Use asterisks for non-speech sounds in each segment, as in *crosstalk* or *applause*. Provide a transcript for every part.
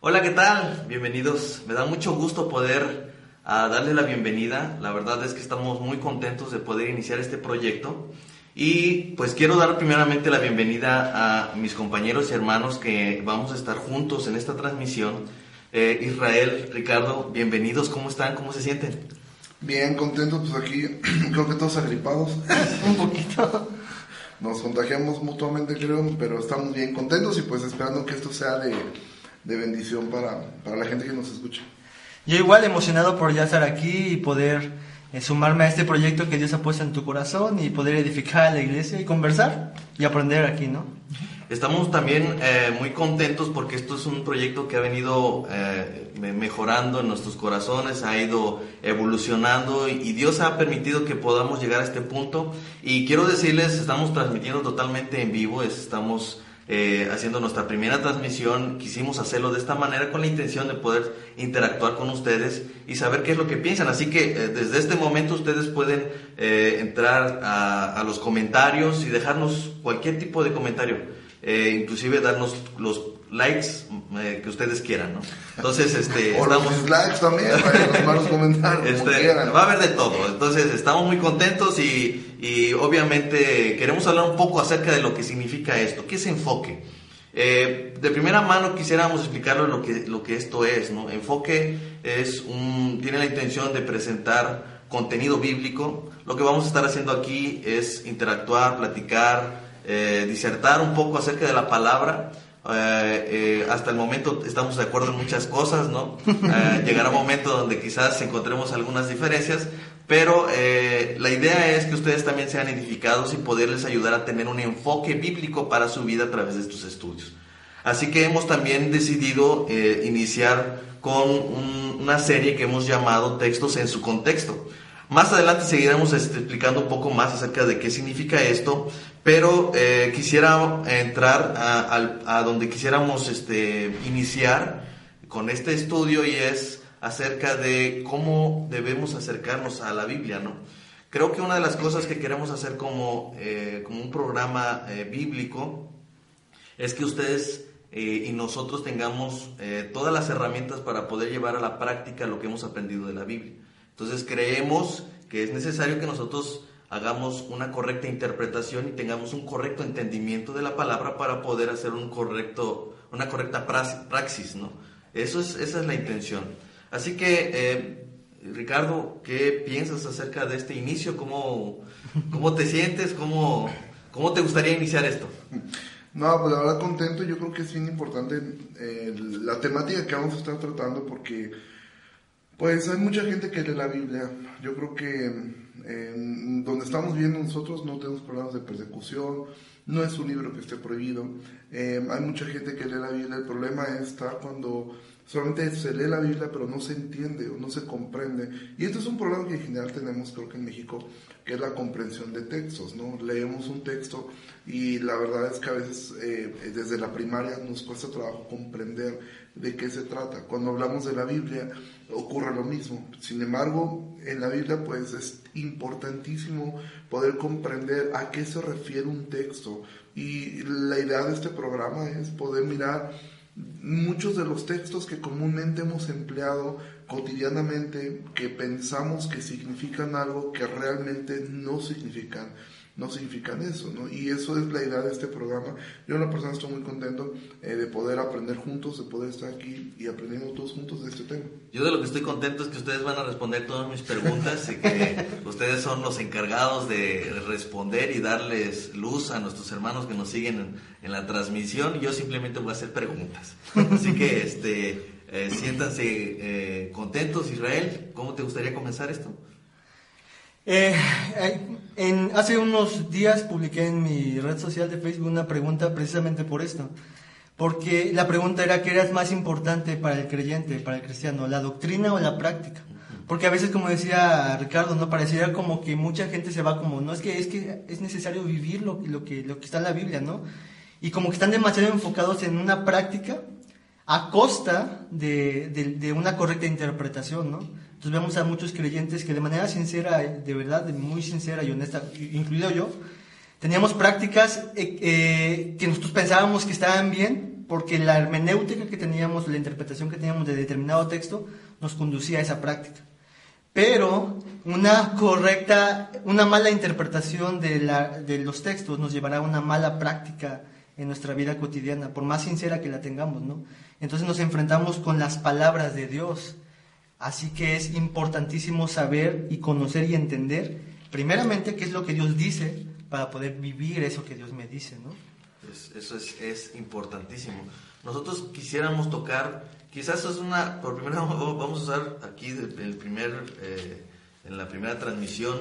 Hola, ¿qué tal? Bienvenidos. Me da mucho gusto poder uh, darle la bienvenida. La verdad es que estamos muy contentos de poder iniciar este proyecto. Y pues quiero dar primeramente la bienvenida a mis compañeros y hermanos que vamos a estar juntos en esta transmisión. Eh, Israel, Ricardo, bienvenidos. ¿Cómo están? ¿Cómo se sienten? Bien, contentos, pues aquí *clears throat* creo que todos agripados. *laughs* Un poquito. Nos contagiamos mutuamente, creo, pero estamos bien contentos y pues esperando que esto sea de de bendición para, para, la gente que nos escucha. Yo igual emocionado por ya estar aquí y poder eh, sumarme a este proyecto que Dios ha puesto en tu corazón y poder edificar a la iglesia y conversar y aprender aquí, ¿no? Estamos también eh, muy contentos porque esto es un proyecto que ha venido eh, mejorando en nuestros corazones, ha ido evolucionando y Dios ha permitido que podamos llegar a este punto. Y quiero decirles, estamos transmitiendo totalmente en vivo, estamos eh, haciendo nuestra primera transmisión, quisimos hacerlo de esta manera con la intención de poder interactuar con ustedes y saber qué es lo que piensan. Así que eh, desde este momento ustedes pueden eh, entrar a, los comentarios y dejarnos cualquier tipo de comentario, inclusive darnos los likes eh, que ustedes quieran, ¿no? Entonces, este, *laughs* o estamos... los likes también, para los malos comentarios. Este, va a haber de todo. Entonces, estamos muy contentos y, y, obviamente queremos hablar un poco acerca de lo que significa esto. ¿Qué es enfoque? Eh, de primera mano quisiéramos explicarlo lo que, lo que esto es, ¿no? Enfoque es un, tiene la intención de presentar contenido bíblico. Lo que vamos a estar haciendo aquí es interactuar, platicar, eh, disertar un poco acerca de la palabra eh, eh, hasta el momento estamos de acuerdo en muchas cosas, ¿no? *laughs* Eh, llegará un momento donde quizás encontremos algunas diferencias, pero la idea es que ustedes también sean edificados y poderles ayudar a tener un enfoque bíblico para su vida a través de estos estudios. Así que hemos también decidido iniciar con una serie que hemos llamado Textos en su contexto. Más adelante seguiremos este, explicando un poco más acerca de qué significa esto, pero eh, quisiera entrar a, donde quisiéramos este, iniciar con este estudio y es acerca de cómo debemos acercarnos a la Biblia, ¿no? Creo que una de las cosas que queremos hacer como, eh, como un programa eh, bíblico es que ustedes y nosotros tengamos todas las herramientas para poder llevar a la práctica lo que hemos aprendido de la Biblia. Entonces creemos que es necesario que nosotros hagamos una correcta interpretación y tengamos un correcto entendimiento de la palabra para poder hacer un correcto, una correcta praxis, ¿no? Eso es, esa es la intención. Así que, eh, Ricardo, ¿qué piensas acerca de este inicio? ¿Cómo, cómo te sientes? ¿Cómo, ¿Cómo te gustaría iniciar esto? No, pues la verdad contento, yo creo que es bien importante eh, la temática que vamos a estar tratando porque pues hay mucha gente que lee la Biblia. Yo creo que donde estamos viviendo nosotros no tenemos problemas de persecución, no es un libro que esté prohibido. Eh, hay mucha gente que lee la Biblia, el problema está cuando solamente se lee la Biblia pero no se entiende o no se comprende. Y esto es un problema que en general tenemos, creo que en México, que es la comprensión de textos, ¿no? Leemos un texto y la verdad es que a veces eh, desde la primaria nos cuesta trabajo comprender de qué se trata. Cuando hablamos de la Biblia ocurre lo mismo. Sin embargo, en la Biblia pues es importantísimo poder comprender a qué se refiere un texto. Y la idea de este programa es poder mirar muchos de los textos que comúnmente hemos empleado cotidianamente, que pensamos que significan algo que realmente no significan no significan eso, ¿no? Y eso es la idea de este programa. Yo, en la persona, estoy muy contento eh, de poder aprender juntos, de poder estar aquí y aprendiendo todos juntos de este tema. Yo de lo que estoy contento es que ustedes van a responder todas mis preguntas y que *laughs* ustedes son los encargados de responder y darles luz a nuestros hermanos que nos siguen en, la transmisión. Yo simplemente voy a hacer preguntas. Así que, este, eh, siéntanse eh, contentos. Israel, ¿cómo te gustaría comenzar esto? Eh, hace unos días publiqué en mi red social de Facebook una pregunta precisamente por esto. Porque la pregunta era qué era más importante para el creyente, para el cristiano, la doctrina o la práctica. Porque a veces, como decía Ricardo, no pareciera como que mucha gente se va como, no es que es que es necesario vivir lo, que está en la Biblia, ¿no? Y como que están demasiado enfocados en una práctica a costa de una correcta interpretación, ¿no? Entonces vemos a muchos creyentes que de manera sincera, de verdad, muy sincera y honesta, incluido yo, teníamos prácticas eh, eh, que nosotros pensábamos que estaban bien porque la hermenéutica que teníamos, la interpretación que teníamos de determinado texto, nos conducía a esa práctica. Pero una correcta, una mala interpretación de, la, de los textos nos llevará a una mala práctica en nuestra vida cotidiana, por más sincera que la tengamos, ¿no? Entonces nos enfrentamos con las palabras de Dios. Así que es importantísimo saber y conocer y entender, primeramente, qué es lo que Dios dice para poder vivir eso que Dios me dice, ¿no? eso es, es, importantísimo. Nosotros quisiéramos tocar, quizás es una, por primera *laughs* vamos a usar aquí el primer, eh, en la primera transmisión,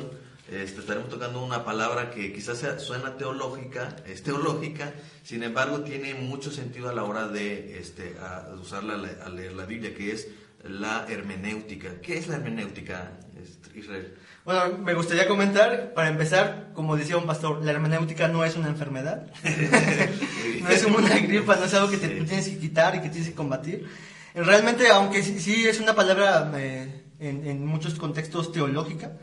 este, estaremos tocando una palabra que quizás sea, suena teológica, es teológica, sin embargo tiene mucho sentido a la hora de este, usarla a leer la Biblia, que es la hermenéutica. ¿Qué es la hermenéutica, este, Israel? Bueno, me gustaría comentar, para empezar, como decía un pastor, la hermenéutica no es una enfermedad, *laughs* no es una gripa, no es algo que te tienes que quitar y que tienes que combatir. Realmente, aunque sí, es una palabra eh, en, en muchos contextos teológica,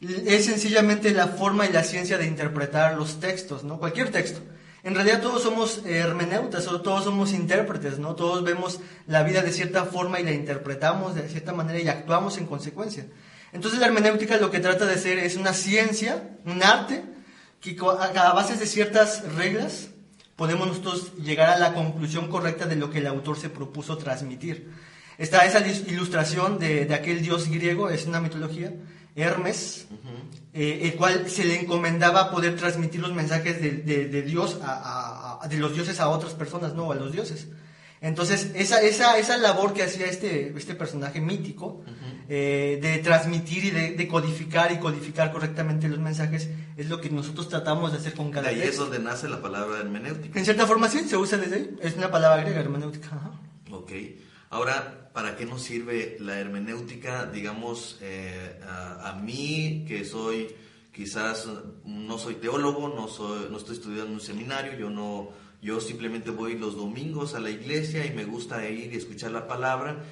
es sencillamente la forma y la ciencia de interpretar los textos, ¿no? Cualquier texto. En realidad todos somos hermeneutas, todos somos intérpretes, ¿no? Todos vemos la vida de cierta forma y la interpretamos de cierta manera y actuamos en consecuencia. Entonces la hermenéutica lo que trata de ser es una ciencia, un arte, que a base de ciertas reglas podemos nosotros llegar a la conclusión correcta de lo que el autor se propuso transmitir. Está esa ilustración de aquel dios griego, es una mitología, Hermes, eh, el cual se le encomendaba poder transmitir los mensajes de, de, Dios a, a, de los dioses a otras personas, no a los dioses. Entonces, esa, esa, esa labor que hacía este, este personaje mítico, eh, de transmitir y de, de, codificar y codificar correctamente los mensajes, es lo que nosotros tratamos de hacer con cada De ahí es donde nace la palabra hermenéutica. En cierta forma, sí, se usa desde ahí. Es una palabra griega, hermenéutica. Ajá. Ok. Ahora, ¿para qué nos sirve la hermenéutica? Digamos, eh, a, mí, que soy, quizás no soy teólogo, no, estoy estudiando un seminario, yo no, yo simplemente voy los domingos a la iglesia y me gusta ir y escuchar la palabra,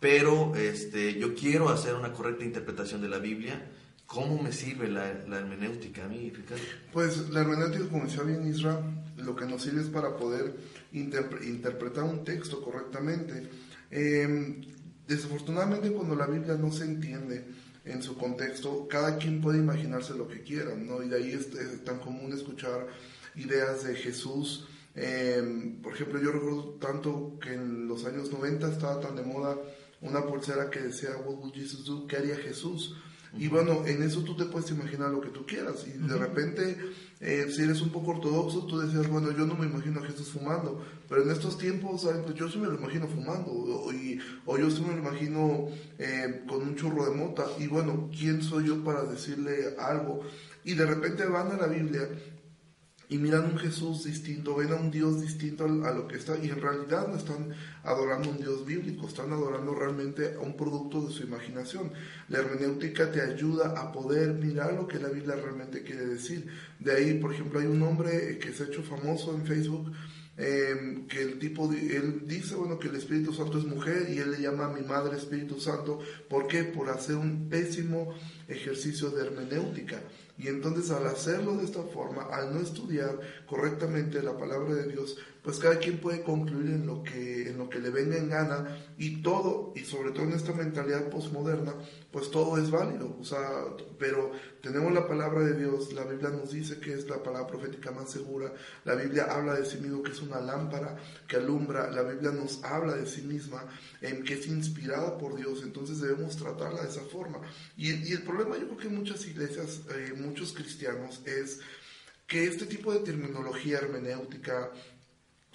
pero este, yo quiero hacer una correcta interpretación de la Biblia. ¿Cómo me sirve la, hermenéutica a mí, Ricardo? Pues la hermenéutica, como decía bien Israel, lo que nos sirve es para poder interpre interpretar un texto correctamente eh, desafortunadamente cuando la Biblia no se entiende en su contexto, cada quien puede imaginarse lo que quiera, ¿no? Y de ahí es, tan común escuchar ideas de Jesús. Eh, por ejemplo, yo recuerdo tanto que en los años 90 estaba tan de moda una pulsera que decía, What would Jesus do? ¿Qué haría Jesús? Y bueno, en eso tú te puedes imaginar lo que tú quieras. Y de repente, eh, si eres un poco ortodoxo, tú decías, bueno, yo no me imagino a Jesús fumando. Pero en estos tiempos, pues yo sí me lo imagino fumando. O, y, o yo sí me lo imagino eh, con un churro de mota. Y bueno, ¿quién soy yo para decirle algo? Y de repente van a la Biblia y miran un Jesús distinto, ven a un Dios distinto a lo que está, y en realidad no están adorando un Dios bíblico, están adorando realmente a un producto de su imaginación. La hermenéutica te ayuda a poder mirar lo que la Biblia realmente quiere decir. De ahí, por ejemplo, hay un hombre que se ha hecho famoso en Facebook, eh, que el tipo, él dice, bueno, que el Espíritu Santo es mujer y él le llama a mi madre Espíritu Santo. ¿Por qué? Por hacer un pésimo ejercicio de hermenéutica. Y entonces al hacerlo de esta forma, al no estudiar correctamente la palabra de Dios, pues cada quien puede concluir en lo que, en lo que le venga en gana y todo, y sobre todo en esta mentalidad postmoderna, pues todo es válido. O sea, pero tenemos la palabra de Dios, la Biblia nos dice que es la palabra profética más segura, la Biblia habla de sí mismo que es una lámpara que alumbra, la Biblia nos habla de sí misma en que es inspirada por Dios, entonces debemos tratarla de esa forma. Y, y el problema yo creo que en muchas iglesias, eh, muchos cristianos, es que este tipo de terminología hermenéutica,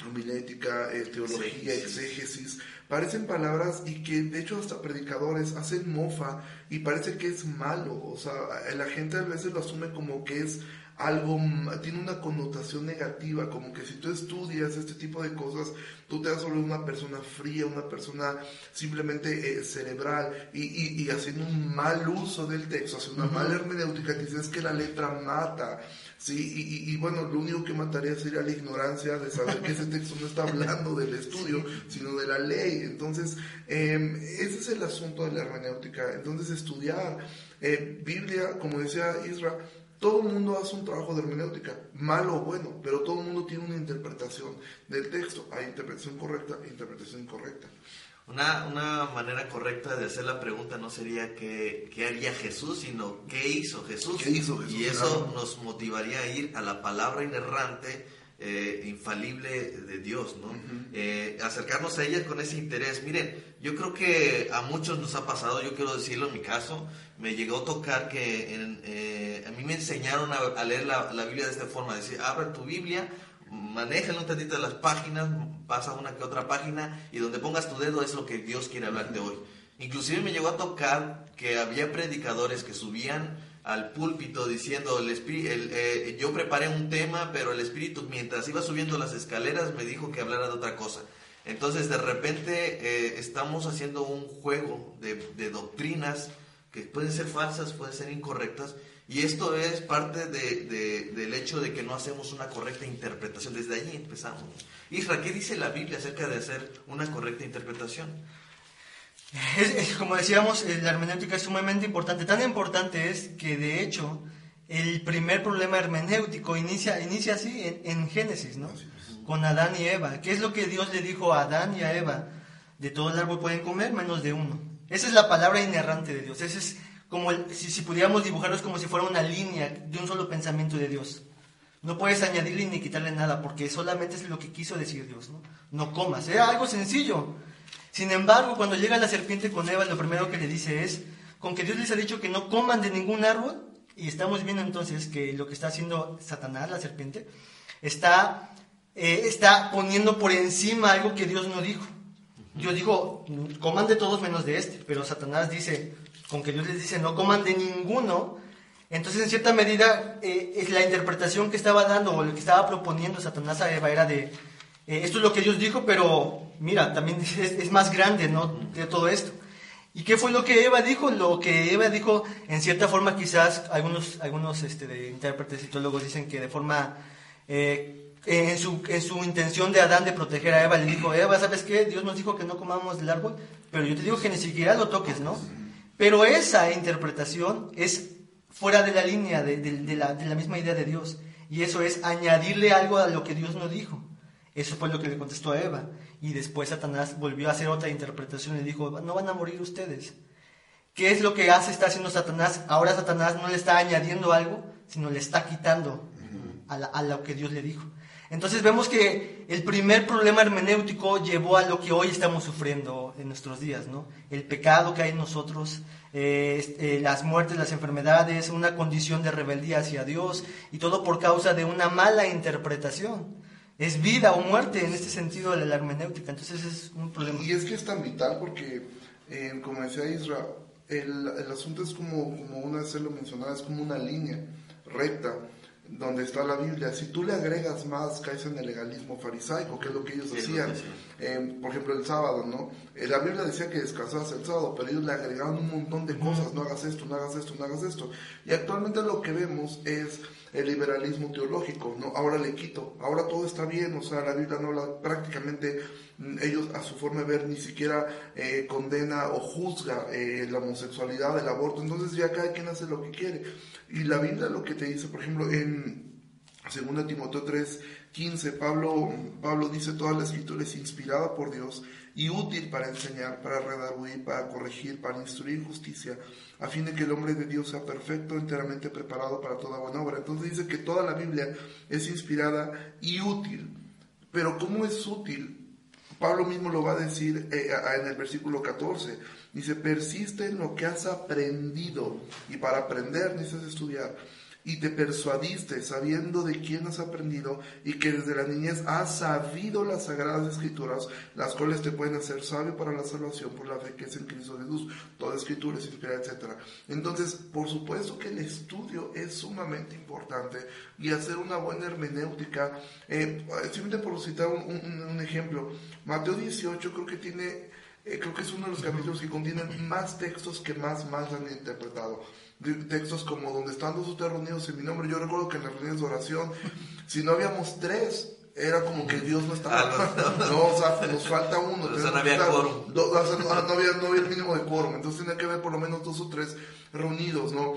homilética, eh, teología, exégesis, parecen palabras y que de hecho hasta predicadores hacen mofa y parece que es malo, o sea, la gente a veces lo asume como que es algo, tiene una connotación negativa, como que si tú estudias este tipo de cosas, tú te das sobre una persona fría, una persona simplemente eh, cerebral y, y, haciendo un mal uso del texto, haciendo una mala hermenéutica, dices que la letra mata, ¿sí? Y, bueno, lo único que mataría sería la ignorancia de saber que ese *laughs* texto no está hablando del estudio, sino de la ley. Entonces, em, ese es el asunto de la hermenéutica. Entonces, estudiar eh, Biblia, como decía Isra, todo el mundo hace un trabajo de hermenéutica, malo o bueno, pero todo el mundo tiene una interpretación del texto. Hay interpretación correcta e interpretación incorrecta. Una, una manera correcta de hacer la pregunta no sería qué, qué haría Jesús, sino qué hizo Jesús. ¿Qué hizo Jesús? Y eso nos motivaría a ir a la palabra inerrante, eh, infalible de Dios, ¿no? Eh, acercarnos a ella con ese interés. Miren, yo creo que a muchos nos ha pasado, yo quiero decirlo en mi caso, me llegó a tocar que eh, a mí me enseñaron a, leer la, la, Biblia de esta forma, decir, abre tu Biblia, manéjalo un tantito de las páginas, pasa una que otra página y donde pongas tu dedo es lo que Dios quiere hablarte hoy. Inclusive me llegó a tocar que había predicadores que subían al púlpito diciendo, el, el eh, yo preparé un tema, pero el Espíritu mientras iba subiendo las escaleras me dijo que hablara de otra cosa. Entonces de repente eh, estamos haciendo un juego de, de doctrinas que pueden ser falsas, pueden ser incorrectas, y esto es parte de, del hecho de que no hacemos una correcta interpretación. Desde ahí empezamos. Isra, ¿qué dice la Biblia acerca de hacer una correcta interpretación? Como decíamos, eh, la hermenéutica es sumamente importante. Tan importante es que, de hecho, el primer problema hermenéutico inicia, inicia así en, en Génesis, ¿no? Con Adán y Eva. ¿Qué es lo que Dios le dijo a Adán y a Eva? De todo el árbol pueden comer, menos de uno. Esa es la palabra inerrante de Dios. Ese es como si, si pudiéramos dibujarlos como si fuera una línea de un solo pensamiento de Dios. No puedes añadirle ni quitarle nada porque solamente es lo que quiso decir Dios. No, no comas. Era algo sencillo. Sin embargo, cuando llega la serpiente con Eva, lo primero que le dice es, con que Dios les ha dicho que no coman de ningún árbol, y estamos viendo entonces que lo que está haciendo Satanás, la serpiente, está, eh, está poniendo por encima algo que Dios no dijo. Dios dijo, coman de todos menos de este, pero Satanás dice, con que Dios les dice no coman de ninguno, entonces en cierta medida eh, la interpretación que estaba dando o lo que estaba proponiendo Satanás a Eva era de eh, esto es lo que Dios dijo, pero mira, también es, más grande ¿no? de todo esto. ¿Y qué fue lo que Eva dijo? Lo que Eva dijo, en cierta forma, quizás algunos, algunos este, de intérpretes y teólogos dicen que de forma, eh, en, su, en su intención de Adán de proteger a Eva, le dijo, Eva, ¿sabes qué? Dios nos dijo que no comamos del árbol, pero yo te digo que ni siquiera lo toques, ¿no? Pero esa interpretación es fuera de la línea de, la, misma idea de Dios. Y eso es añadirle algo a lo que Dios no dijo. Eso fue lo que le contestó a Eva. Y después Satanás volvió a hacer otra interpretación y dijo, no van a morir ustedes. ¿Qué es lo que hace, está haciendo Satanás? Ahora Satanás no le está añadiendo algo, sino le está quitando a, a lo que Dios le dijo. Entonces vemos que el primer problema hermenéutico llevó a lo que hoy estamos sufriendo en nuestros días, ¿no? El pecado que hay en nosotros, eh, eh, las muertes, las enfermedades, una condición de rebeldía hacia Dios y todo por causa de una mala interpretación. Es vida o muerte en este sentido de la hermenéutica, entonces es un problema. Y es que es tan vital porque, eh, como decía Israel, el, el, asunto es como, como una vez se lo mencionaba, es como una línea recta donde está la Biblia, si tú le agregas más, caes en el legalismo farisaico, que es lo que ellos hacían. Eh, por ejemplo, el sábado, ¿no? Eh, la Biblia decía que descansabas el sábado, pero ellos le agregaban un montón de cosas, no hagas esto, no hagas esto, no hagas esto. Y actualmente lo que vemos es el liberalismo teológico, ¿no? Ahora le quito, ahora todo está bien, o sea, la Biblia no habla prácticamente, mm, ellos a su forma de ver ni siquiera eh, condena o juzga eh, la homosexualidad, el aborto, entonces ya cada quien hace lo que quiere. Y la Biblia lo que te dice, por ejemplo, en 2 Timoteo 3, 15, Pablo, Pablo dice, toda la escritura es inspirada por Dios y útil para enseñar, para redarguir, para corregir, para instruir justicia, a fin de que el hombre de Dios sea perfecto, enteramente preparado para toda buena obra. Entonces dice que toda la Biblia es inspirada y útil. Pero ¿cómo es útil? Pablo mismo lo va a decir eh, en el versículo 14. Dice, persiste en lo que has aprendido. Y para aprender necesitas estudiar y te persuadiste sabiendo de quién has aprendido y que desde la niñez has sabido las sagradas escrituras, las cuales te pueden hacer sabio para la salvación por la fe que es en Cristo Jesús. Toda escritura es inspirada, etc. Entonces, por supuesto que el estudio es sumamente importante y hacer una buena hermenéutica. Eh, simplemente por citar un, ejemplo, Mateo 18 creo que tiene, eh, creo que es uno de los capítulos que contienen más textos que más, más han interpretado textos como donde están dos ustedes reunidos en mi nombre. Yo recuerdo que en las reuniones de oración, si no habíamos tres, era como que Dios no estaba. Ah, no, o sea, nos falta uno. no había quórum. no, había, no había el mínimo de quórum. Entonces tenía que haber por lo menos dos o tres reunidos, ¿no?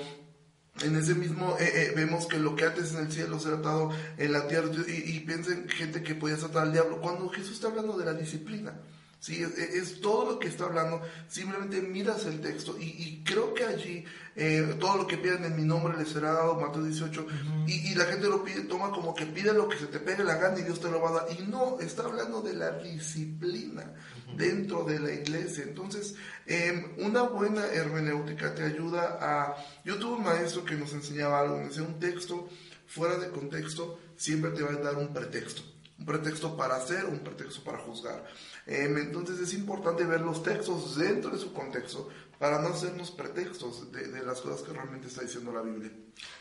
En ese mismo eh, eh, vemos que lo que antes en el cielo se ha tratado en la tierra y, y piensen gente que podía tratar al diablo. Cuando Jesús está hablando de la disciplina, ¿sí? Es, todo lo que está hablando, simplemente miras el texto y, creo que allí eh, todo lo que piden en mi nombre les será dado, Mateo 18, y, la gente lo pide, toma como que pide lo que se te pegue la gana y Dios te lo va a dar, y no, está hablando de la disciplina dentro de la iglesia, entonces em, una buena hermenéutica te ayuda a, yo tuve un maestro que nos enseñaba algo, me decía un texto fuera de contexto siempre te va a dar un pretexto, un pretexto para hacer, un pretexto para juzgar. Em, entonces es importante ver los textos dentro de su contexto para no hacernos pretextos de, las cosas que realmente está diciendo la Biblia.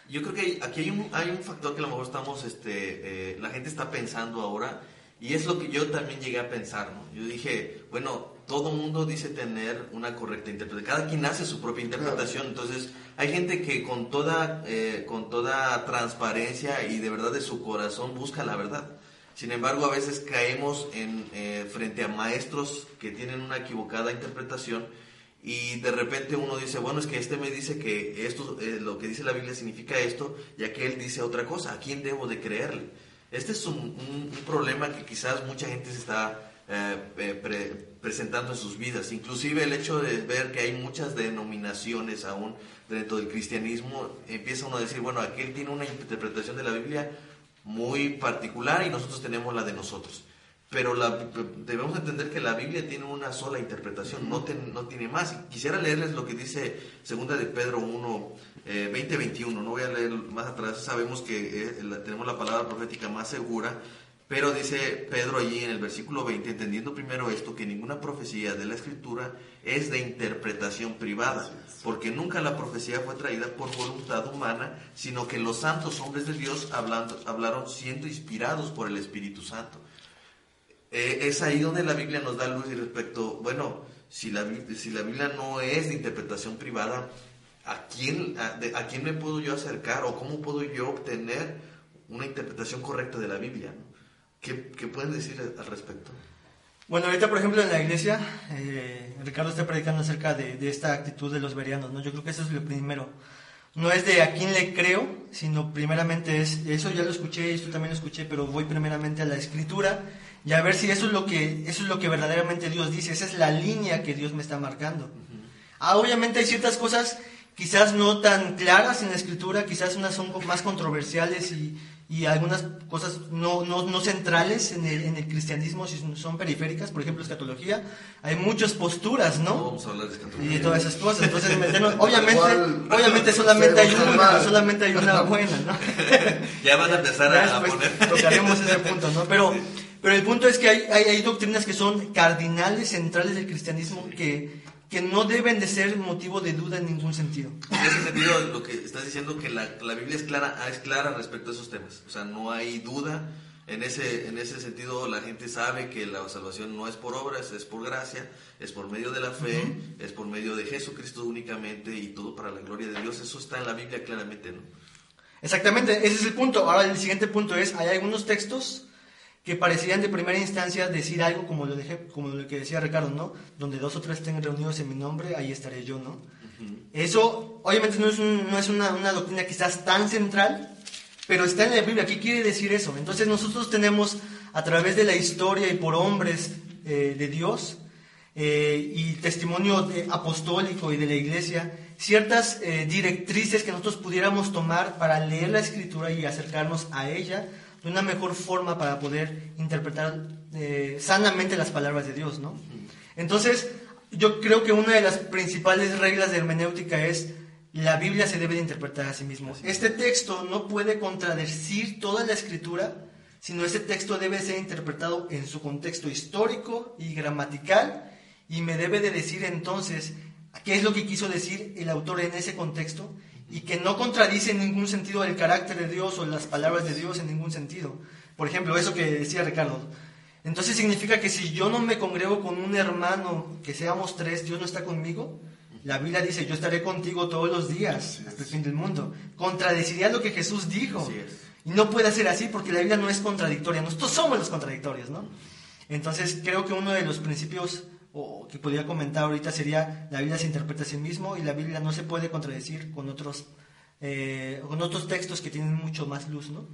Yo creo que aquí hay un, hay un factor que a lo mejor estamos, este, eh, la gente está pensando ahora y es lo que yo también llegué a pensar. ¿no? Yo dije, bueno, todo mundo dice tener una correcta interpretación, cada quien hace su propia interpretación, entonces hay gente que con toda, eh, con toda transparencia y de verdad de su corazón busca la verdad. Sin embargo, a veces caemos en, eh, frente a maestros que tienen una equivocada interpretación y de repente uno dice, bueno, es que este me dice que esto, eh, lo que dice la Biblia significa esto, ya que dice otra cosa. ¿A quién debo de creerle? Este es un, problema que quizás mucha gente se está eh, presentando en sus vidas. Inclusive el hecho de ver que hay muchas denominaciones aún dentro del cristianismo, empieza uno a decir, bueno, aquel tiene una interpretación de la Biblia muy particular y nosotros tenemos la de nosotros. Pero debemos entender que la Biblia tiene una sola interpretación, no, no tiene más. Quisiera leerles lo que dice segunda de Pedro 1, eh, 20, 21. No voy a leer más atrás, sabemos que eh, tenemos la palabra profética más segura, pero dice Pedro allí en el versículo 20, entendiendo primero esto, que ninguna profecía de la Escritura es de interpretación privada, porque nunca la profecía fue traída por voluntad humana, sino que los santos hombres de Dios hablando, hablaron siendo inspirados por el Espíritu Santo. Eh, es ahí donde la Biblia nos da luz y respecto, bueno, si la, si la Biblia no es de interpretación privada, ¿a quién, a, quién me puedo yo acercar o cómo puedo yo obtener una interpretación correcta de la Biblia? ¿Qué, pueden decir al respecto? Bueno, ahorita, por ejemplo, en la iglesia, eh, Ricardo está predicando acerca de, esta actitud de los verianos, ¿no? Yo creo que eso es lo primero. No es de a quién le creo, sino primeramente es, eso ya lo escuché, esto también lo escuché, pero voy primeramente a la escritura y a ver si eso es lo que, eso es lo que verdaderamente Dios dice, esa es la línea que Dios me está marcando. Ah, obviamente hay ciertas cosas quizás no tan claras en la escritura, quizás unas son más controversiales y, y algunas cosas no, no, no centrales en el, en el, cristianismo son periféricas, por ejemplo, escatología. Hay muchas posturas, ¿no? vamos a hablar de escatología. Y todas esas cosas. Entonces, *laughs* obviamente, obviamente *laughs* solamente hay una, solamente hay una buena, ¿no? *laughs* ya van a empezar a, poner. Tocaremos ese punto, ¿no? Pero, pero el punto es que hay, hay, hay doctrinas que son cardinales, centrales del cristianismo que que no deben de ser motivo de duda en ningún sentido. En ese sentido, lo que estás diciendo que la, la Biblia es clara, es clara respecto a esos temas. O sea, no hay duda. En ese, en ese sentido, la gente sabe que la salvación no es por obras, es por gracia, es por medio de la fe, es por medio de Jesucristo únicamente y todo para la gloria de Dios. Eso está en la Biblia claramente, ¿no? Exactamente, ese es el punto. Ahora el siguiente punto es, hay algunos textos que parecían de primera instancia decir algo como lo, como lo que decía Ricardo, ¿no? Donde dos o tres estén reunidos en mi nombre, ahí estaré yo, ¿no? Eso obviamente no es, no es una, una, doctrina quizás tan central, pero está en la Biblia. ¿Qué quiere decir eso? Entonces nosotros tenemos a través de la historia y por hombres eh, de Dios eh, y testimonio apostólico y de la iglesia, ciertas eh, directrices que nosotros pudiéramos tomar para leer la escritura y acercarnos a ella de una mejor forma para poder interpretar eh, sanamente las palabras de Dios, ¿no? Entonces, yo creo que una de las principales reglas de hermenéutica es la Biblia se debe de interpretar a sí mismo. Este texto no puede contradecir toda la escritura, sino este texto debe ser interpretado en su contexto histórico y gramatical y me debe de decir entonces qué es lo que quiso decir el autor en ese contexto y que no contradice en ningún sentido el carácter de Dios o las palabras de Dios en ningún sentido. Por ejemplo, eso que decía Ricardo. Entonces significa que si yo no me congrego con un hermano, que seamos tres, Dios no está conmigo. La Biblia dice, yo estaré contigo todos los días hasta el fin del mundo. Contradeciría lo que Jesús dijo. Y no puede ser así porque la Biblia no es contradictoria. Nosotros somos los contradictorios, ¿no? Entonces creo que uno de los principios o que podría comentar ahorita sería la Biblia se interpreta a sí mismo y la Biblia no se puede contradecir con otros, eh, con otros textos que tienen mucho más luz, ¿no?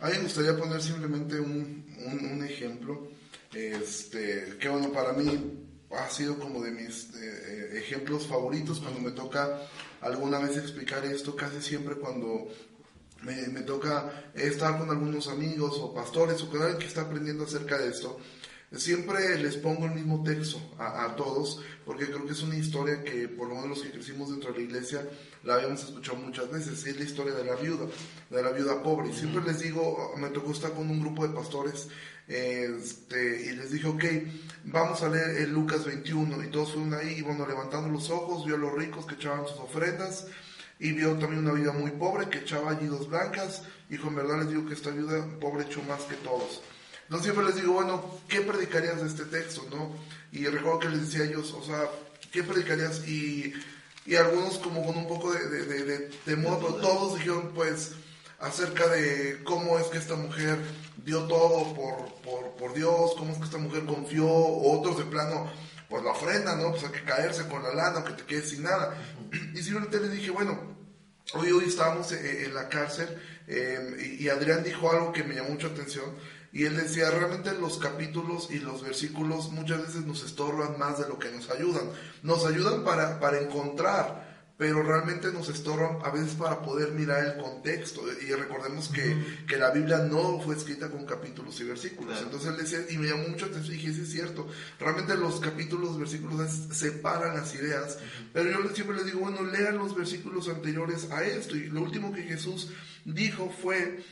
A mí me gustaría poner simplemente un, un, ejemplo, este, que bueno, para mí ha sido como de mis eh, ejemplos favoritos cuando me toca alguna vez explicar esto, casi siempre cuando me, me, toca estar con algunos amigos o pastores o con alguien que está aprendiendo acerca de esto, Siempre les pongo el mismo texto a, todos, porque creo que es una historia que, por lo menos los que crecimos dentro de la iglesia, la habíamos escuchado muchas veces. Es la historia de la viuda, de la viuda pobre. Y siempre les digo, me tocó estar con un grupo de pastores este, y les dije, ok, vamos a leer el Lucas 21. Y todos fueron ahí, y bueno, levantando los ojos, vio a los ricos que echaban sus ofrendas y vio también una viuda muy pobre que echaba allí dos blancas. Dijo, en verdad les digo que esta viuda pobre echó más que todos. Entonces siempre les digo, bueno, ¿qué predicarías de este texto, no? Y recuerdo que les decía a ellos, o sea, ¿qué predicarías? Y, y algunos como con un poco de, de, de, temor, pero todos dijeron, pues, acerca de cómo es que esta mujer dio todo por, por, por Dios, cómo es que esta mujer confió, otros de plano, pues la ofrenda, ¿no? Pues hay que caerse con la lana, que te quedes sin nada. Y simplemente les dije, bueno, hoy, hoy estábamos eh, en, la cárcel eh, y, y Adrián dijo algo que me llamó mucho atención y él decía, realmente los capítulos y los versículos muchas veces nos estorban más de lo que nos ayudan. Nos ayudan para, para encontrar, pero realmente nos estorban a veces para poder mirar el contexto. Y recordemos que, que la Biblia no fue escrita con capítulos y versículos. Entonces él decía, y me llamó mucho atención, y dije, sí es cierto, realmente los capítulos, versículos separan las ideas, pero yo siempre les digo, bueno, lean los versículos anteriores a esto. Y lo último que Jesús dijo fue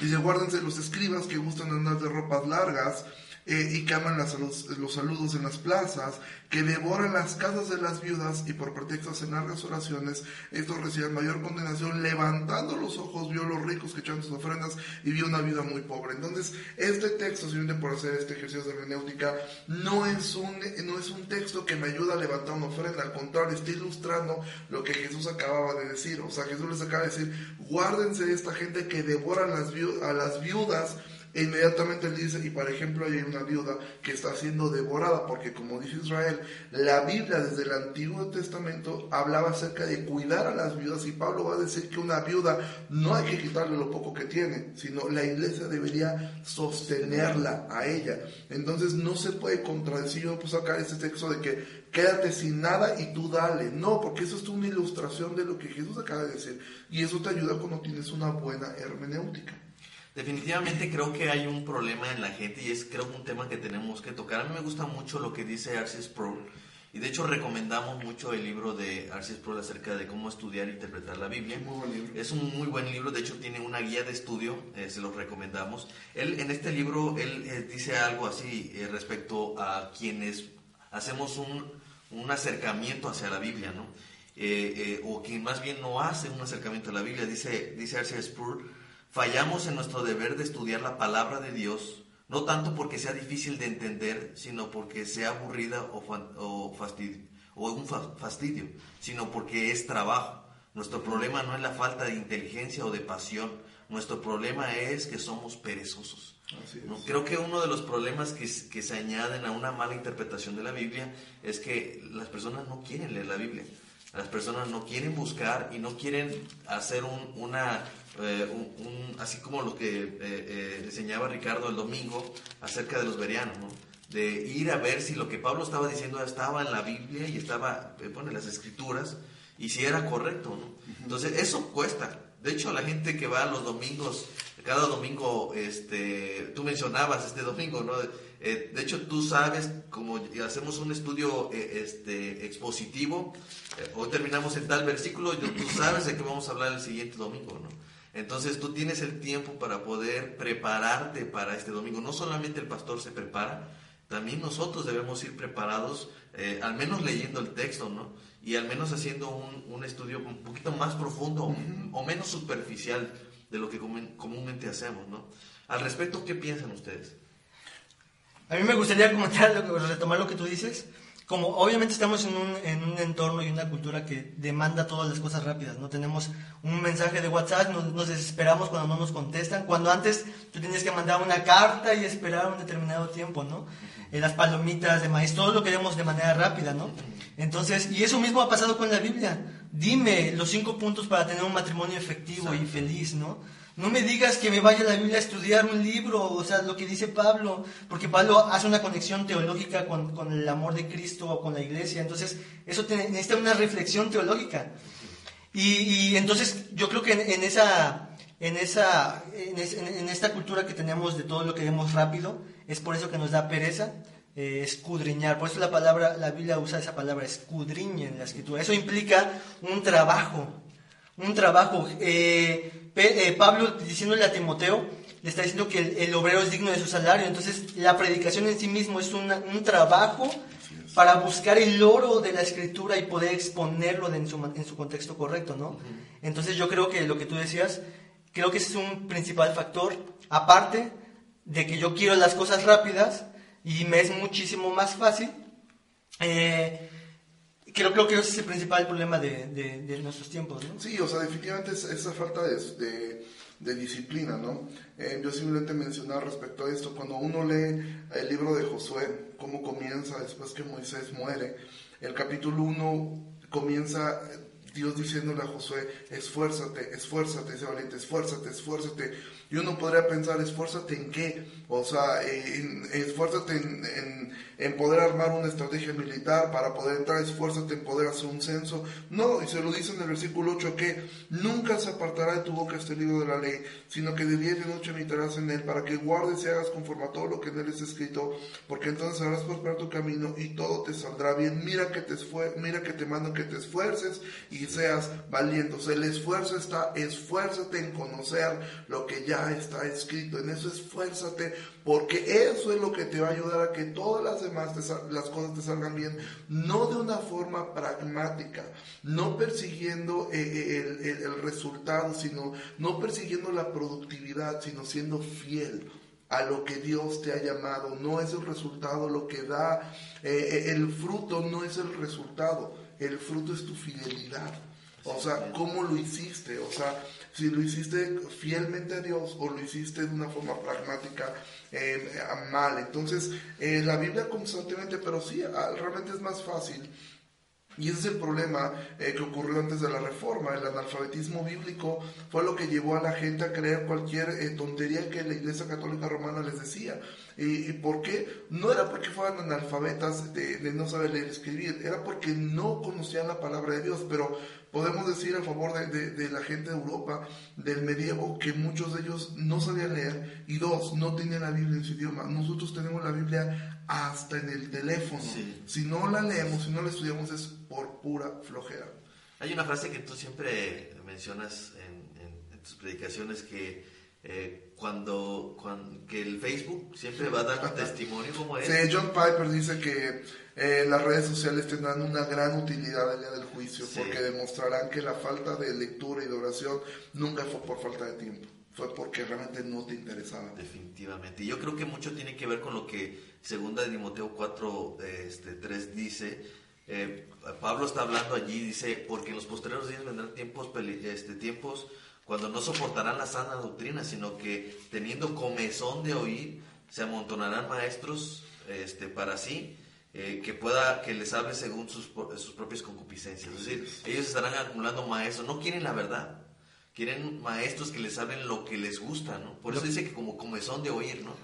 Dice, guárdense los escribas que gustan andar de ropas largas eh, y que aman los, los, saludos en las plazas, que devoran las casas de las viudas y por pretexto hacen largas oraciones, estos reciben mayor condenación, levantando los ojos vio a los ricos que echan sus ofrendas y vio una vida muy pobre. Entonces, este texto, simplemente por hacer este ejercicio de hermenéutica, no es, un, no es un texto que me ayuda a levantar una ofrenda, al contrario, está ilustrando lo que Jesús acababa de decir. O sea, Jesús les acaba de decir, guárdense de esta gente que devoran las a las viudas e inmediatamente él dice, y por ejemplo hay una viuda que está siendo devorada, porque como dice Israel, la Biblia desde el Antiguo Testamento hablaba acerca de cuidar a las viudas, y Pablo va a decir que una viuda no hay que quitarle lo poco que tiene, sino la iglesia debería sostenerla a ella. Entonces no se puede contradecir, yo puse acá este texto de que quédate sin nada y tú dale. No, porque eso es una ilustración de lo que Jesús acaba de decir, y eso te ayuda cuando tienes una buena hermenéutica. Definitivamente creo que hay un problema en la gente y es creo un tema que tenemos que tocar. A mí me gusta mucho lo que dice Arcis Pro y de hecho recomendamos mucho el libro de Arcis Pro acerca de cómo estudiar e interpretar la Biblia. Es un muy buen libro, de hecho tiene una guía de estudio, eh, se lo recomendamos. Él en este libro él eh, dice algo así eh, respecto a quienes hacemos un, un, acercamiento hacia la Biblia, ¿no? o quien más bien no hace un acercamiento a la Biblia, dice, dice Arcis Fallamos en nuestro deber de estudiar la palabra de Dios, no tanto porque sea difícil de entender, sino porque sea aburrida o, fastidio, o un fastidio, sino porque es trabajo. Nuestro problema no es la falta de inteligencia o de pasión, nuestro problema es que somos perezosos. Creo que uno de los problemas que, que, se añaden a una mala interpretación de la Biblia es que las personas no quieren leer la Biblia. Las personas no quieren buscar y no quieren hacer un, una, eh, un, así como lo que eh, eh, enseñaba Ricardo el domingo acerca de los verianos, de ir a ver si lo que Pablo estaba diciendo estaba en la Biblia y estaba, pone las escrituras, y si era correcto. ¿no? Entonces, eso cuesta. De hecho, la gente que va los domingos, cada domingo, este, tú mencionabas este domingo, ¿no? Eh, de hecho, tú sabes, como hacemos un estudio eh, este, expositivo, eh, hoy terminamos en tal versículo, tú sabes de qué vamos a hablar el siguiente domingo, ¿no? Entonces tú tienes el tiempo para poder prepararte para este domingo. No solamente el pastor se prepara, también nosotros debemos ir preparados, al menos leyendo el texto, ¿no? Y al menos haciendo un, estudio un poquito más profundo o menos superficial de lo que comúnmente hacemos, ¿no? Al respecto, ¿qué piensan ustedes? A mí me gustaría comentar, retomar lo que tú dices. Como obviamente estamos en un, en un entorno y una cultura que demanda todas las cosas rápidas, ¿no? Tenemos un mensaje de WhatsApp, nos, desesperamos cuando no nos contestan, cuando antes tú tenías que mandar una carta y esperar un determinado tiempo, ¿no? En las palomitas de maíz, todo lo queremos de manera rápida, ¿no? Entonces, y eso mismo ha pasado con la Biblia. Dime los cinco puntos para tener un matrimonio efectivo y feliz, ¿no? No me digas que me vaya a la Biblia a estudiar un libro, o sea, lo que dice Pablo, porque Pablo hace una conexión teológica con, con el amor de Cristo o con la iglesia, entonces eso necesita una reflexión teológica. Y, entonces yo creo que en, esa, en, esa, en, esta cultura que tenemos de todo lo que vemos rápido, es por eso que nos da pereza eh, escudriñar. Por eso la palabra, la Biblia usa esa palabra escudriña en la escritura. Eso implica un trabajo, un trabajo. Eh, eh, Pablo diciéndole a Timoteo, le está diciendo que el, obrero es digno de su salario. Entonces, la predicación en sí mismo es un trabajo para buscar el oro de la escritura y poder exponerlo en, su, en su contexto correcto, ¿no? Entonces, yo creo que lo que tú decías, creo que ese es un principal factor, aparte de que yo quiero las cosas rápidas y me es muchísimo más fácil. Eh, Creo, creo que ese es el principal problema de, de, nuestros tiempos, ¿no? Sí, o sea, definitivamente es esa falta de, de disciplina, ¿no? Eh, yo simplemente mencionar respecto a esto, cuando uno lee el libro de Josué, cómo comienza después que Moisés muere, el capítulo 1 comienza Dios diciéndole a Josué, esfuérzate, esfuérzate, ese valiente, esfuérzate, esfuérzate. Y uno podría pensar, esfuérzate en qué, o sea, esfuérzate en en poder armar una estrategia militar para poder entrar, esfuérzate en poder hacer un censo. No, y se lo dice en el versículo 8 que nunca se apartará de tu boca este libro de la ley, sino que de día y de noche meditarás en él para que guardes y hagas conforme a todo lo que en él es escrito, porque entonces harás prosperar tu camino y todo te saldrá bien. Mira que te, mira que te mando que te esfuerces y seas valiente. O sea, el esfuerzo está, esfuérzate en conocer lo que ya está escrito. En eso esfuérzate porque eso es lo que te va a ayudar a que todas las demás las cosas te salgan bien, no de una forma pragmática, no persiguiendo eh, eh, el, resultado, sino no persiguiendo la productividad, sino siendo fiel a lo que Dios te ha llamado. No es el resultado lo que da, eh, el fruto no es el resultado, el fruto es tu fidelidad. O sea, ¿cómo lo hiciste? O sea, si lo hiciste fielmente a Dios o lo hiciste de una forma pragmática eh, mal. Entonces, eh, la Biblia constantemente, pero sí, ah, realmente es más fácil. Y ese es el problema eh, que ocurrió antes de la reforma. El analfabetismo bíblico fue lo que llevó a la gente a creer cualquier tontería que la Iglesia Católica Romana les decía. ¿Y, por qué? No era porque fueran analfabetas de, de, no saber leer y escribir, era porque no conocían la palabra de Dios. Pero Podemos decir a favor de, la gente de Europa del medievo que muchos de ellos no sabían leer y dos, no tenían la Biblia en su idioma. Nosotros tenemos la Biblia hasta en el teléfono. Si no la leemos, si no la estudiamos es por pura flojera. Hay una frase que tú siempre mencionas en, tus predicaciones que eh, cuando, cuando, que el Facebook siempre va a dar testimonio como es. Sí, John Piper dice que eh, las redes sociales tendrán una gran utilidad el día del juicio porque demostrarán que la falta de lectura y de oración nunca fue por falta de tiempo, fue porque realmente no te interesaba. Definitivamente. Y yo creo que mucho tiene que ver con lo que segunda de Timoteo 4, este, 3 dice. Eh, Pablo está hablando allí, dice, porque en los posteriores días vendrán tiempos, este, tiempos cuando no soportarán la sana doctrina, sino que teniendo comezón de oír, se amontonarán maestros este, para sí eh, que pueda, que les hable según sus, sus propias concupiscencias. Es decir, ellos estarán acumulando maestros, no quieren la verdad, quieren maestros que les hablen lo que les gusta, ¿no? Por eso dice que como comezón de oír, ¿no?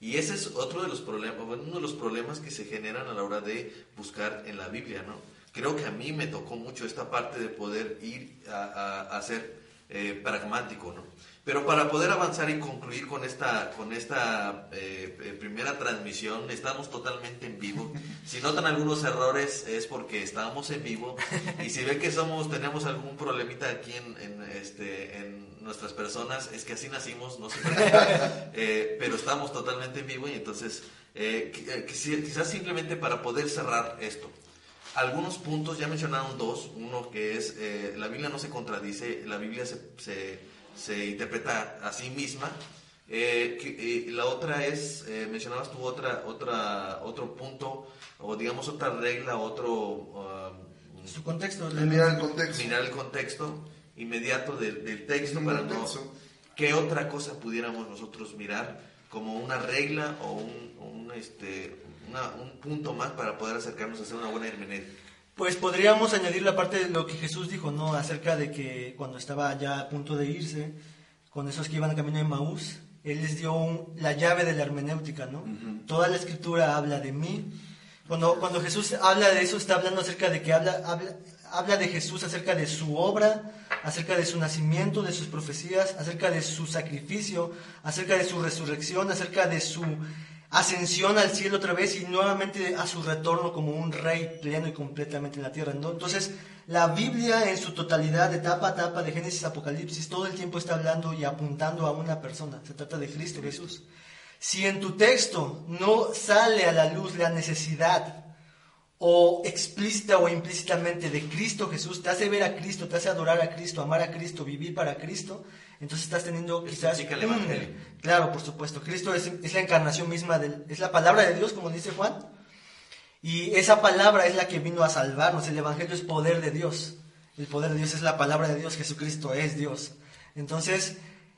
Y ese es otro de los problemas, uno de los problemas que se generan a la hora de buscar en la Biblia, ¿no? Creo que a mí me tocó mucho esta parte de poder ir a, hacer eh, pragmático, ¿no? Pero para poder avanzar y concluir con esta, con esta eh, eh, primera transmisión, estamos totalmente en vivo. Si notan algunos errores es porque estamos en vivo y si ven que somos, tenemos algún problemita aquí en, en, este, en nuestras personas, es que así nacimos, no sé, *laughs* eh, pero estamos totalmente en vivo y entonces eh, eh, quizás simplemente para poder cerrar esto. Algunos puntos, ya mencionaron dos, uno que es, eh, la Biblia no se contradice, la Biblia se, se, se interpreta a sí misma. Eh, que- eh, la otra es, eh, mencionabas tú otra, otra, otro punto, o digamos otra regla, otro, um, Su contexto. Mirar el contexto. mirar el contexto inmediato del, del texto para no... ¿Qué otra cosa pudiéramos nosotros mirar como una regla o un, un, este, una- un punto más para poder acercarnos a hacer una buena hermenéutica? Pues podríamos añadir la parte de lo que Jesús dijo, ¿no? Acerca de que cuando estaba ya a punto de irse, con esos que iban camino de Maús, Él les dio un- la llave de la hermenéutica, ¿no? Toda la escritura habla de mí. Cuando, cuando Jesús habla de eso, está hablando acerca de que habla, habla, habla de Jesús, acerca de su obra, acerca de su nacimiento, de sus profecías, acerca de su sacrificio, acerca de su resurrección, acerca de su ascensión al cielo otra vez y nuevamente a su retorno como un rey pleno y completamente en la tierra. ¿no? Entonces, la Biblia en su totalidad, de tapa a tapa, de Génesis a Apocalipsis, todo el tiempo está hablando y apuntando a una persona. Se trata de Cristo Jesús. Si en tu texto no sale a la luz la necesidad o explícita o implícitamente de Cristo Jesús, te hace ver a Cristo, te hace adorar a Cristo, amar a Cristo, vivir para Cristo, entonces estás teniendo quizás un-. Claro, por supuesto. Cristo es, es la encarnación misma, del, es la palabra de Dios, como dice Juan. Y esa palabra es la que vino a salvarnos. El Evangelio es poder de Dios. El poder de Dios es la palabra de Dios. Jesucristo es Dios. Entonces,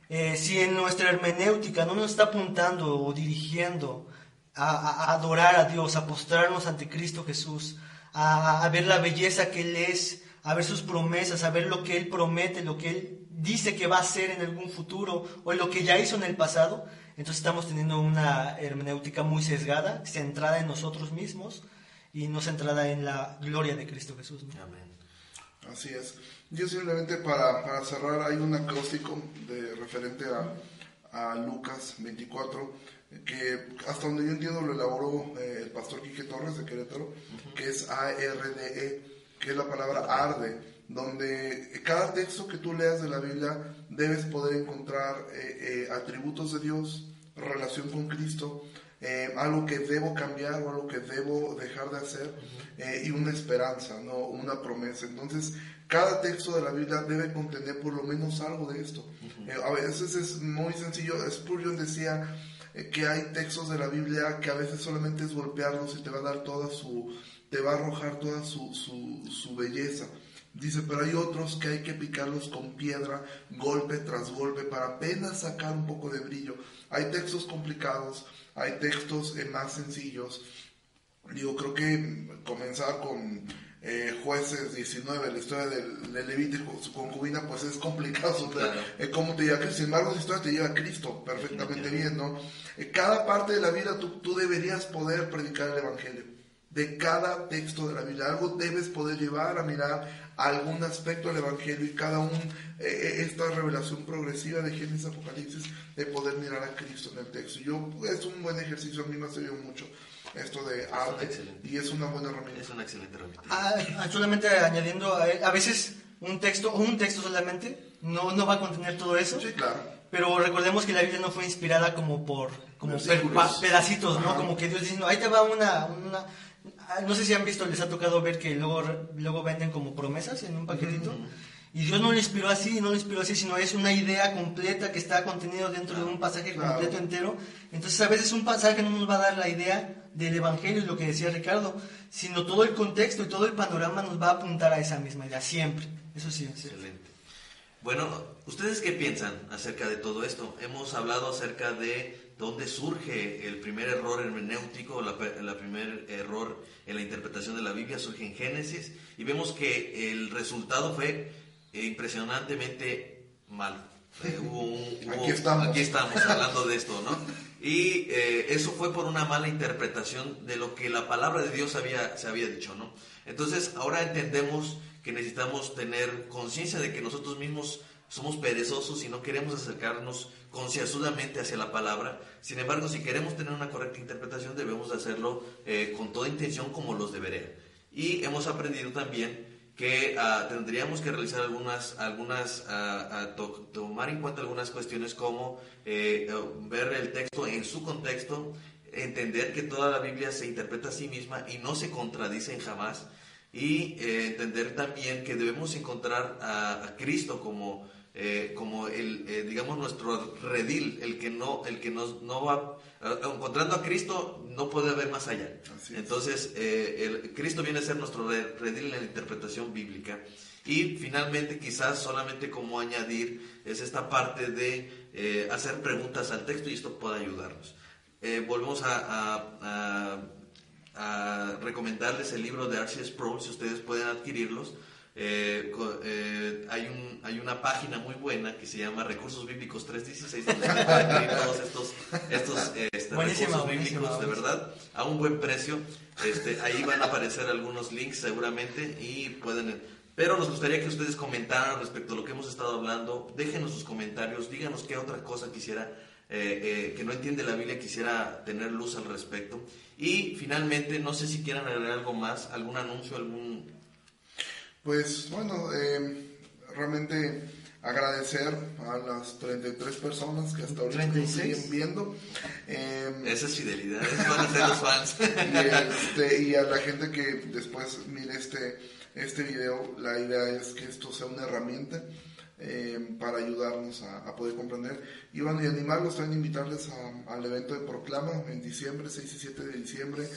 eh, si en nuestra hermenéutica no nos está apuntando o dirigiendo a adorar a Dios, a postrarnos ante Cristo Jesús, a, a ver la belleza que Él es, a ver sus promesas, a ver lo que Él promete, lo que Él dice que va a hacer en algún futuro o lo que ya hizo en el pasado, entonces estamos teniendo una hermenéutica muy sesgada, centrada en nosotros mismos y no centrada en la gloria de Cristo Jesús. ¿no? Amén. Así es. Yo simplemente para, para cerrar hay un acróstico de referente a, a Lucas 24 que hasta donde yo entiendo lo elaboró eh, el pastor Quique Torres de Querétaro, que es A-R-D-E, que es la palabra arde, donde cada texto que tú leas de la Biblia debes poder encontrar eh, eh, atributos de Dios, relación con Cristo, eh, algo que debo cambiar o algo que debo dejar de hacer eh, y una esperanza, no una promesa. Entonces, cada texto de la Biblia debe contener por lo menos algo de esto. A veces es muy sencillo. Spurgeon decía que hay textos de la Biblia que a veces solamente es golpearlos y te va a dar toda su, te va a arrojar toda su, su, su belleza. Dice, pero hay otros que hay que picarlos con piedra, golpe tras golpe, para apenas sacar un poco de brillo. Hay textos complicados, hay textos eh, más sencillos. Digo, creo que comenzar con eh, jueces 19, la historia del, del con su concubina, pues es complicado. Claro. Eh, ¿Cómo te lleva? Sin embargo, esa historia te lleva a Cristo perfectamente bien, ¿no? Eh, cada parte de la vida tú, tú deberías poder predicar el Evangelio. De cada texto de la Biblia, algo debes poder llevar a mirar algún aspecto del Evangelio y cada un, eh, esta revelación progresiva de Génesis Apocalipsis, de poder mirar a Cristo en el texto. Yo, es un buen ejercicio, a mí me ha servido mucho esto de arte excelente. y es una buena herramienta. Es una excelente herramienta. Ah, ah, solamente añadiendo, a, a veces un texto, o un texto solamente, no, no va a contener todo eso. Sí, claro. Pero recordemos que la Biblia no fue inspirada como por como per- pedacitos, ¿no? Ajá. Como que Dios diciendo, ahí te va una, una- no sé si han visto, les ha tocado ver que luego, luego venden como promesas en un paquetito. Y Dios no lo inspiró así, no lo inspiró así, sino es una idea completa que está contenido dentro de un pasaje Claro. completo entero. Entonces a veces un pasaje no nos va a dar la idea del Evangelio, lo que decía Ricardo, sino todo el contexto y todo el panorama nos va a apuntar a esa misma idea, siempre. Eso sí, sí. Excelente. Bueno, ¿ustedes qué piensan acerca de todo esto? Hemos hablado acerca de dónde surge el primer error hermenéutico, la primer error en la interpretación de la Biblia surge en Génesis y vemos que el resultado fue eh, impresionantemente malo. Eh, hubo un- *laughs* hubo- Aquí estamos. aquí estamos hablando de esto, ¿no? *laughs* Y eh, eso fue por una mala interpretación de lo que la palabra de Dios había, se había dicho, ¿no? Entonces, ahora entendemos que necesitamos tener conciencia de que nosotros mismos somos perezosos y no queremos acercarnos concienzudamente hacia la palabra. Sin embargo, si queremos tener una correcta interpretación, debemos hacerlo eh, con toda intención como los debería. Y hemos aprendido también que ah, tendríamos que realizar algunas, algunas ah, ah, tomar en cuenta algunas cuestiones como eh, ver el texto en su contexto, entender que toda la Biblia se interpreta a sí misma y no se contradicen jamás, y eh, entender también que debemos encontrar a Cristo como eh, como el, eh, digamos, nuestro redil, el que no, el que nos, no va, encontrando a Cristo, no puede ver más allá. Entonces, eh, el, Cristo viene a ser nuestro redil en la interpretación bíblica. Y finalmente, quizás solamente como añadir, es esta parte de hacer preguntas al texto y esto puede ayudarnos. volvemos a, a, recomendarles el libro de R.C. Sproul, si ustedes pueden adquirirlos. Eh, eh, hay, un, hay una página muy buena que se llama Recursos Bíblicos 316, donde se pueden todos estos, estos este, recursos bíblicos de verdad a un buen precio. Este, ahí van a aparecer algunos links seguramente y pueden... Pero nos gustaría que ustedes comentaran respecto a lo que hemos estado hablando. Déjenos sus comentarios, díganos qué otra cosa quisiera, eh, que no entiende la Biblia, quisiera tener luz al respecto. Y finalmente, no sé si quieran agregar algo más, algún anuncio, algún pues bueno, eh, realmente agradecer a las 33 personas que hasta ahorita nos siguen viendo. Eh, Esa es fidelidad, *laughs* van a ser los fans. y, este, y, a la gente que después mire este, este video, la idea es que esto sea una herramienta eh, para ayudarnos a, poder comprender. Y bueno, y animarlos, también invitarles al evento de Proclama en diciembre, 6 y 7 de diciembre.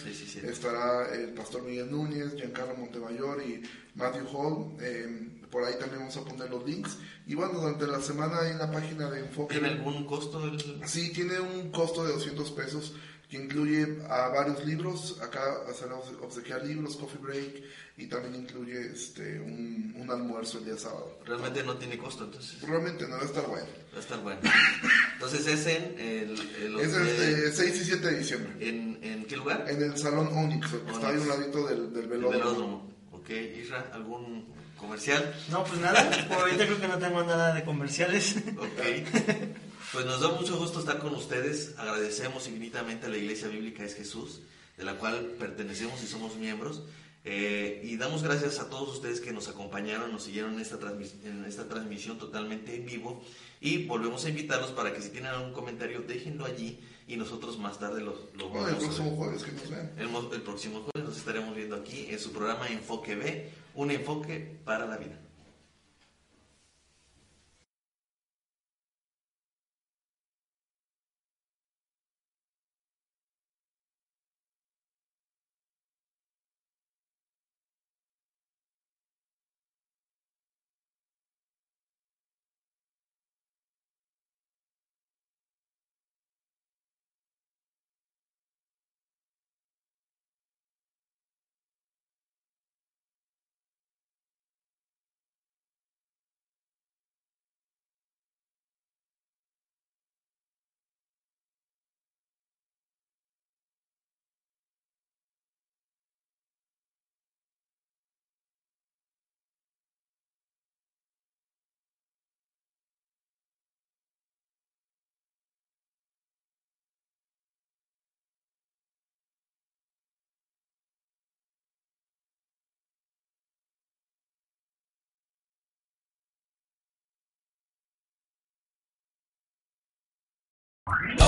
Estará el pastor Miguel Núñez, Giancarlo Montemayor y Matthew Hall. Eh, por ahí también vamos a poner los links. Y bueno, durante la semana hay en la página de Enfoque. ¿Tiene algún costo? Sí, tiene un costo de 200 pesos que incluye a varios libros. Acá se van a obsequiar libros, Coffee Break y también incluye este un, un, almuerzo el día sábado. Realmente no tiene costo entonces. Realmente no, va a estar bueno. Va a estar bueno. Entonces es en el... el es este, 6 y 7 de diciembre. ¿En, ¿En, qué lugar? En el Salón Onyx, que está ahí a un ladito del, del velódromo. velódromo. Ok, Isra, ¿algún comercial? No, pues nada, por ahorita creo que no tengo nada de comerciales. Ok. *laughs* Pues nos da mucho gusto estar con ustedes. Agradecemos infinitamente a la Iglesia Bíblica es Jesús, de la cual pertenecemos y somos miembros. Eh, y damos gracias a todos ustedes que nos acompañaron, nos siguieron en esta, en esta transmisión totalmente en vivo. Y volvemos a invitarlos para que si tienen algún comentario, déjenlo allí y nosotros más tarde lo, lo El próximo jueves que nos vean. El, el próximo jueves nos estaremos viendo aquí en su programa Enfoque B, un enfoque para la vida.